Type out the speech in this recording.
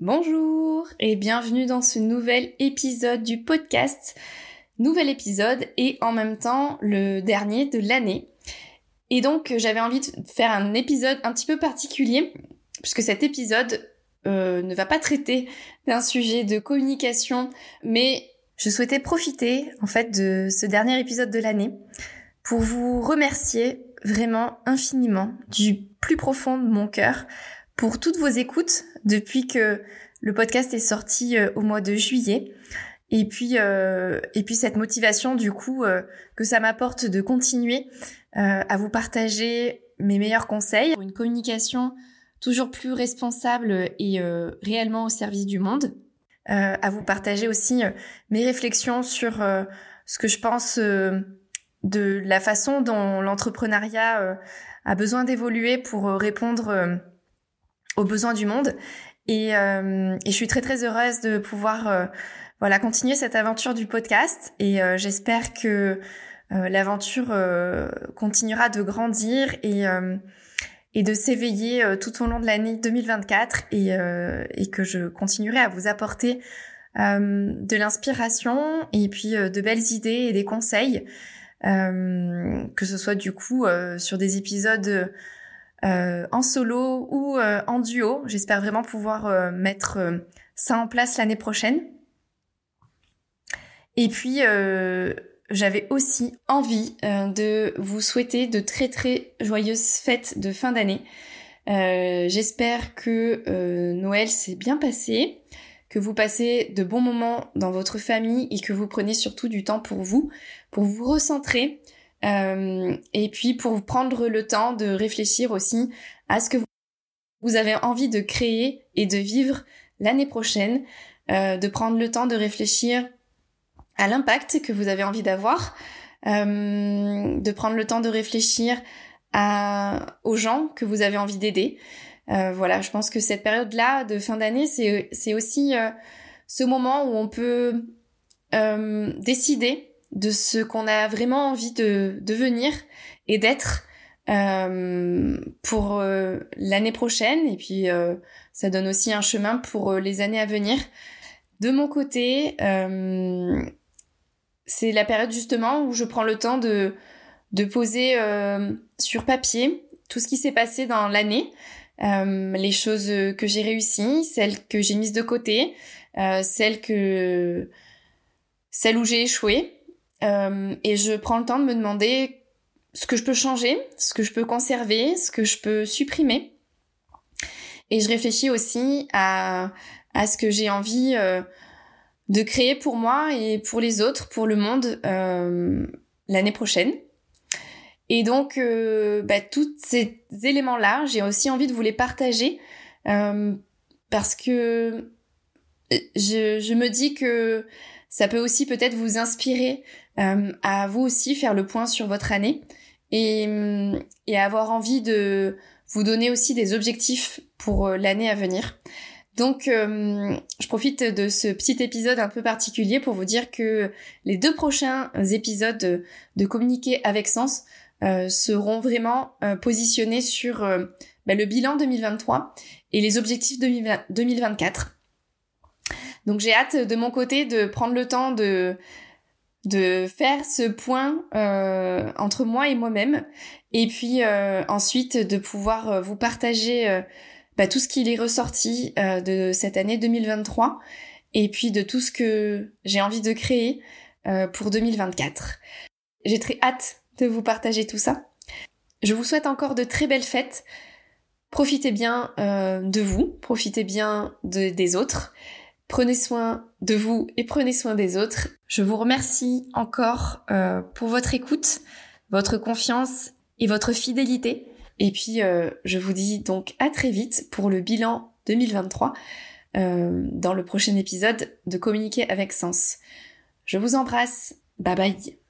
Bonjour et bienvenue dans ce nouvel épisode du podcast. Nouvel épisode et en même temps le dernier de l'année. Et donc j'avais envie de faire un épisode un petit peu particulier puisque cet épisode euh, ne va pas traiter d'un sujet de communication mais je souhaitais profiter en fait de ce dernier épisode de l'année pour vous remercier vraiment infiniment du plus profond de mon cœur pour toutes vos écoutes depuis que le podcast est sorti euh, au mois de juillet. Et puis, euh, et puis cette motivation du coup euh, que ça m'apporte de continuer à vous partager mes meilleurs conseils, pour une communication toujours plus responsable et réellement au service du monde, à vous partager aussi mes réflexions sur ce que je pense de la façon dont l'entrepreneuriat a besoin d'évoluer pour répondre aux besoins du monde. Et, euh, et, je suis très très heureuse de pouvoir euh, voilà continuer cette aventure du podcast. Et euh, j'espère que l'aventure continuera de grandir et et de s'éveiller tout au long de l'année 2024 et, et que je continuerai à vous apporter de l'inspiration et puis de belles idées et des conseils, que ce soit du coup sur des épisodes euh, en solo ou euh, en duo. J'espère vraiment pouvoir euh, mettre ça en place l'année prochaine. Et puis, j'avais aussi envie de vous souhaiter de très très joyeuses fêtes de fin d'année. J'espère que Noël s'est bien passé, que vous passez de bons moments dans votre famille et que vous prenez surtout du temps pour vous, pour vous recentrer, euh, et puis pour prendre le temps de réfléchir aussi à ce que vous avez envie de créer et de vivre l'année prochaine, euh, de prendre le temps de réfléchir à l'impact que vous avez envie d'avoir, euh, de prendre le temps de réfléchir aux gens que vous avez envie d'aider. Voilà, je pense que cette période-là de fin d'année, c'est, aussi ce moment où on peut décider de ce qu'on a vraiment envie de devenir et d'être euh, pour euh, l'année prochaine. Et puis euh, ça donne aussi un chemin pour les années à venir. De mon côté, c'est la période justement où je prends le temps de, de poser sur papier tout ce qui s'est passé dans l'année, les choses que j'ai réussies, celles que j'ai mises de côté, celles que celles où j'ai échoué euh, et je prends le temps de me demander ce que je peux changer, ce que je peux conserver, ce que je peux supprimer. Et je réfléchis aussi à, ce que j'ai envie euh, de créer pour moi et pour les autres, pour le monde euh, l'année prochaine. Et donc, bah, tous ces éléments-là, j'ai aussi envie de vous les partager parce que je me dis que ça peut aussi peut-être vous inspirer euh, à vous aussi faire le point sur votre année et, euh, et avoir envie de vous donner aussi des objectifs pour euh, l'année à venir. Donc, je profite de ce petit épisode un peu particulier pour vous dire que les deux prochains épisodes de, Communiquer avec Sens seront vraiment positionnés sur bah, le bilan 2023 et les objectifs 2024. Donc, j'ai hâte de mon côté de prendre le temps de de faire ce point euh, entre moi et moi-même et puis euh, ensuite de pouvoir euh, vous partager bah, tout ce qui est ressorti de cette année 2023 et puis de tout ce que j'ai envie de créer pour 2024. J'ai très hâte de vous partager tout ça. Je vous souhaite encore de très belles fêtes. Profitez bien de vous, profitez bien de, des autres. Prenez soin de vous et prenez soin des autres. Je vous remercie encore euh, pour votre écoute, votre confiance et votre fidélité. Et puis, euh, je vous dis donc à très vite pour le bilan 2023 euh, dans le prochain épisode de Communiquer avec Sens. Je vous embrasse. Bye bye.